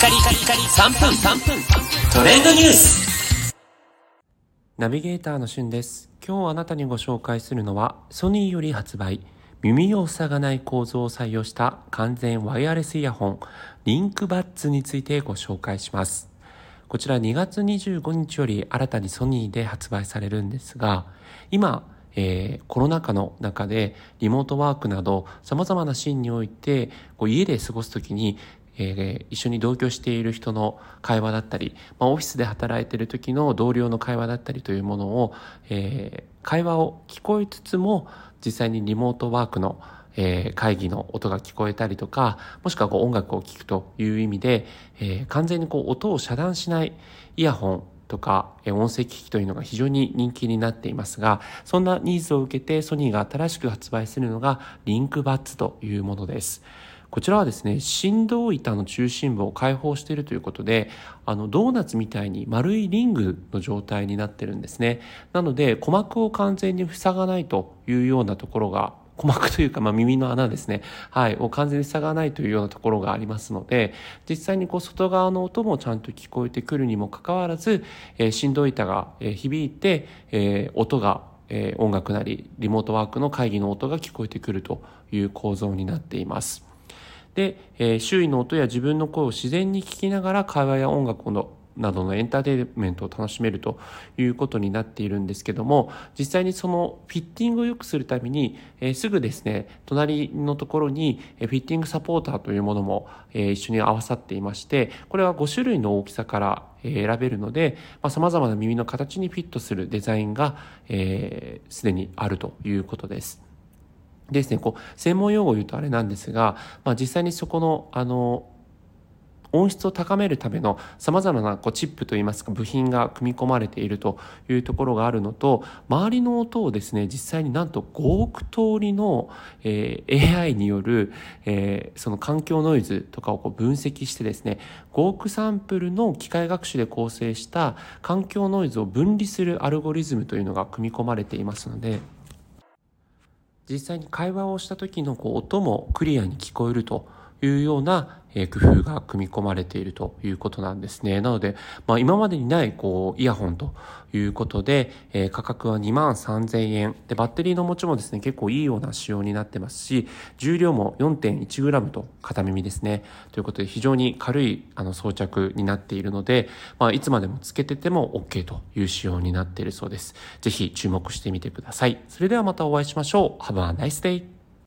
カリカリカリ3分3分トレンドニュースナビゲーターのしゅんです。今日あなたにご紹介するのは、ソニーより発売、耳を塞がない構造を採用した完全ワイヤレスイヤホン、リンクバッツについてご紹介します。こちら2月25日より新たにソニーで発売されるんですが、今、えーコロナ禍の中でリモートワークなど様々なシーンにおいてこう家で過ごすときにえー一緒に同居している人の会話だったり、まあ、オフィスで働いている時の同僚の会話だったりというものを、えー会話を聞こえつつも実際にリモートワークの、えー会議の音が聞こえたりとかもしくはこう音楽を聴くという意味で、えー完全にこう音を遮断しないイヤホンとか音声機器というのが非常に人気になっていますがそんなニーズを受けてソニーが新しく発売するのがリンクバッツというものです。こちらはですね振動板の中心部を開放しているということであのドーナツみたいに丸いリングの状態になってるんですねなので鼓膜を完全に塞がないというようなところが鼓膜というか、まあ、耳の穴ですね。はい。を完全に塞がないというようなところがありますので、実際にこう外側の音もちゃんと聞こえてくるにもかかわらず、えー振動板が、響いて、え音がえ音楽なりリモートワークの会議の音が聞こえてくるという構造になっています。で、え周囲の音や自分の声を自然に聞きながら会話や音楽のなどのエンターテインメントを楽しめるということになっているんですけども実際にそのフィッティングを良くするために、えすぐですね隣のところにフィッティングサポーターというものも、え一緒に合わさっていましてこれは5種類の大きさから選べるのでさまざ、まな耳の形にフィットするデザインがすで、えー既にあるということです。ですね、こう専門用語を言うとあれなんですが、まあ、実際にそこのあの音質を高めるためのさまざまなこうチップといいますか部品が組み込まれているというところがあるのと周りの音をですね実際になんと5億通りの、えー AI による、えーその環境ノイズとかをこう分析してですね5億サンプルの機械学習で構成した環境ノイズを分離するアルゴリズムというのが組み込まれていますので実際に会話をした時のこう音もクリアに聞こえるというような、え工夫が組み込まれているということなんですね。なので、まあ、今までにないこうイヤホンということで、えー価格は2万3000円でバッテリーの持ちもですね結構いいような仕様になってますし重量も 4.1g と片耳ですねということで非常に軽いあの装着になっているので、まあ、いつまでもつけてても OK という仕様になっているそうです。ぜひ注目してみてください。それではまたお会いしましょう。Have a nice day!